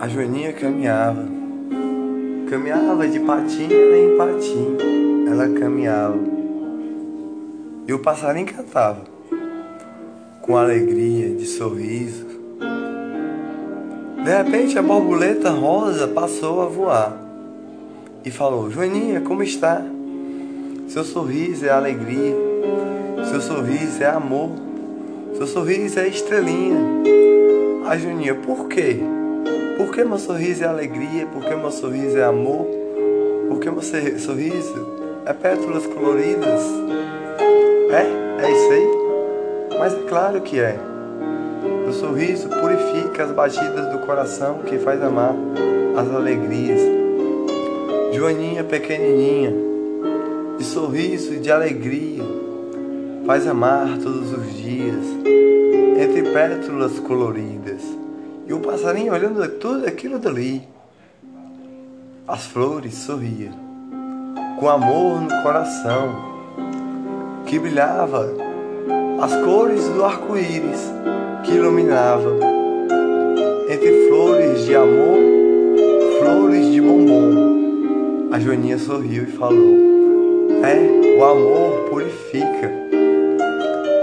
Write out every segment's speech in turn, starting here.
A Joaninha caminhava, caminhava de patinho em patinho, ela caminhava. E o passarinho cantava, com alegria, de sorriso. De repente a borboleta rosa passou a voar e falou: Joaninha, como está? Seu sorriso é alegria, seu sorriso é amor, seu sorriso é estrelinha. A Joaninha, por quê? Porque meu sorriso é alegria, porque meu sorriso é amor, porque meu sorriso é pétalas coloridas. É? É isso aí? Mas é claro que é. O sorriso purifica as batidas do coração que faz amar as alegrias. Joaninha pequenininha, de sorriso e de alegria, faz amar todos os dias, entre pétalas coloridas. E o passarinho olhando tudo aquilo dali. As flores sorriam, com amor no coração, que brilhava as cores do arco-íris que iluminava. Entre flores de amor, flores de bombom. A Joaninha sorriu e falou: É, o amor purifica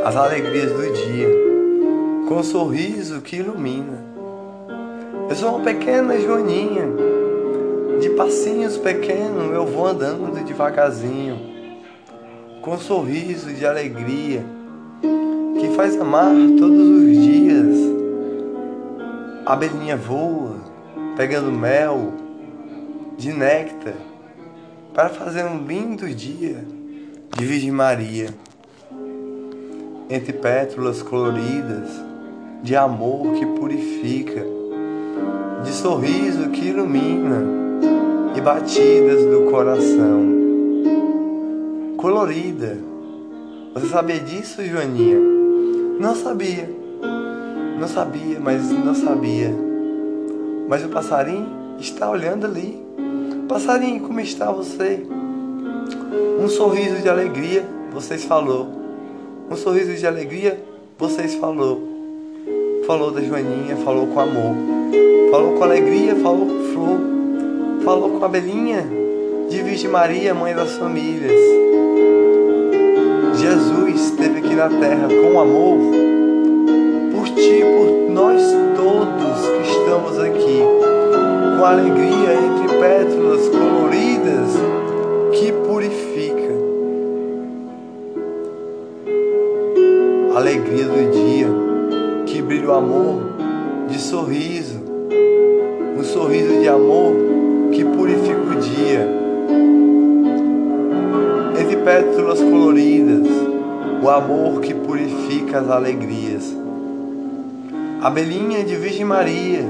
as alegrias do dia, com um sorriso que ilumina. Eu sou uma pequena Joaninha, de passinhos pequenos eu vou andando devagarzinho, com um sorriso de alegria que faz amar todos os dias. A abelhinha voa, pegando mel de néctar, para fazer um lindo dia de Virgem Maria, entre pétalas coloridas de amor que purifica de sorriso que ilumina e batidas do coração. Colorida. Você sabia disso, Joaninha? Não sabia. Não sabia, mas não sabia. Mas o passarinho está olhando ali. Passarinho, como está você? Um sorriso de alegria, vocês falou. Um sorriso de alegria, vocês falou. Falou da Joaninha, falou com amor falou com alegria, falou com flor, falou com a abelhinha de Virgem Maria, mãe das famílias. Jesus esteve aqui na terra com amor por ti, por nós todos que estamos aqui, com alegria entre pétalas pétalas coloridas, o amor que purifica as alegrias. Abelhinha de Virgem Maria,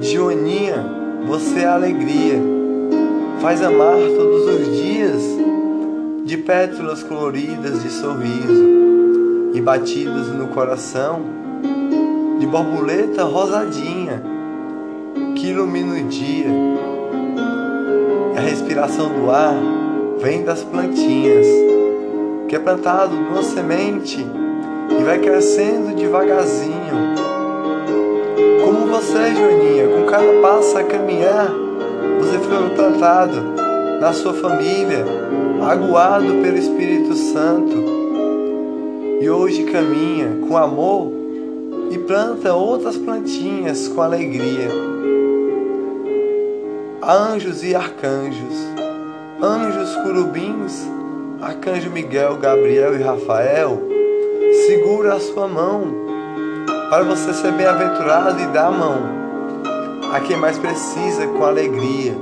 Joaninha, você é a alegria, faz amar todos os dias de pétalas coloridas de sorriso e batidas no coração de borboleta rosadinha que ilumina o dia. A respiração do ar vem das plantinhas, que é plantado numa semente e vai crescendo devagarzinho. Como você, Joaninha, com cada passo a caminhar, você foi plantado na sua família, aguado pelo Espírito Santo. E hoje caminha com amor e planta outras plantinhas com alegria anjos e arcanjos, anjos curubins, arcanjo Miguel, Gabriel e Rafael, segura a sua mão para você ser bem-aventurado e dar a mão a quem mais precisa com alegria.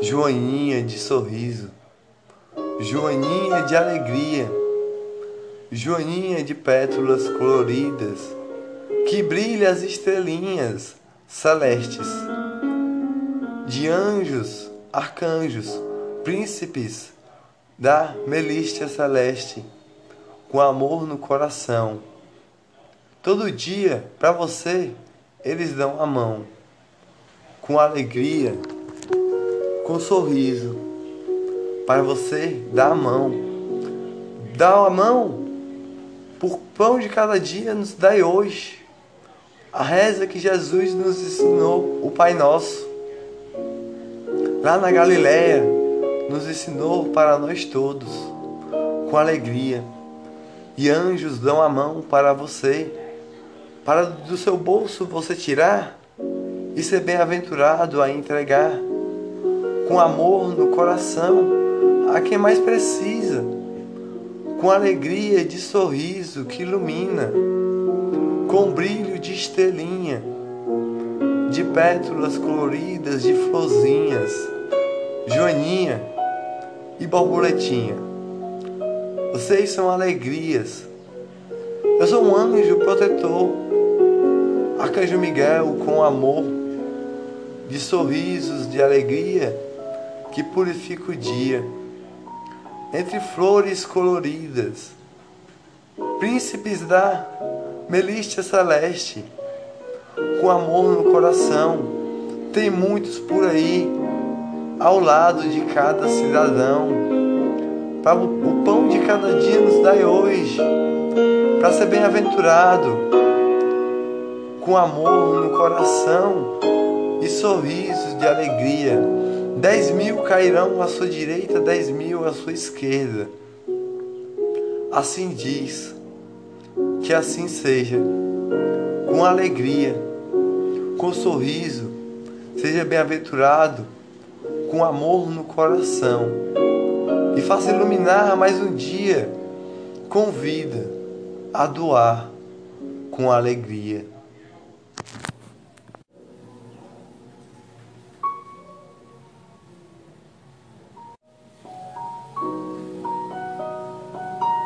Joaninha de sorriso, Joaninha de alegria, Joaninha de pétalas coloridas, que brilha as estrelinhas celestes de anjos, arcanjos, príncipes da Melístia Celeste, com amor no coração. Todo dia, para você, eles dão a mão, com alegria, com sorriso, para você dar a mão. Dá a mão por pão de cada dia, nos dai hoje. A reza que Jesus nos ensinou, o Pai Nosso. Lá na Galileia, nos ensinou para nós todos, com alegria. E anjos dão a mão para você, para do seu bolso você tirar e ser bem-aventurado a entregar, com amor no coração a quem mais precisa, com alegria de sorriso que ilumina, com brilho de estrelinha, de pétalas coloridas de florzinhas, joaninha e borboletinha. Vocês são alegrias. Eu sou um anjo protetor, arcanjo Miguel com amor, de sorrisos de alegria que purifica o dia entre flores coloridas, príncipes da Melístia Celeste, com amor no coração. Tem muitos por aí, ao lado de cada cidadão. Para o pão de cada dia nos dai hoje, para ser bem-aventurado, com amor no coração e sorrisos de alegria Dez mil cairão à sua direita, dez mil à sua esquerda. Assim diz, que assim seja, com alegria, com sorriso, seja bem-aventurado, com amor no coração, e faça iluminar mais um dia, com vida, a doar com alegria.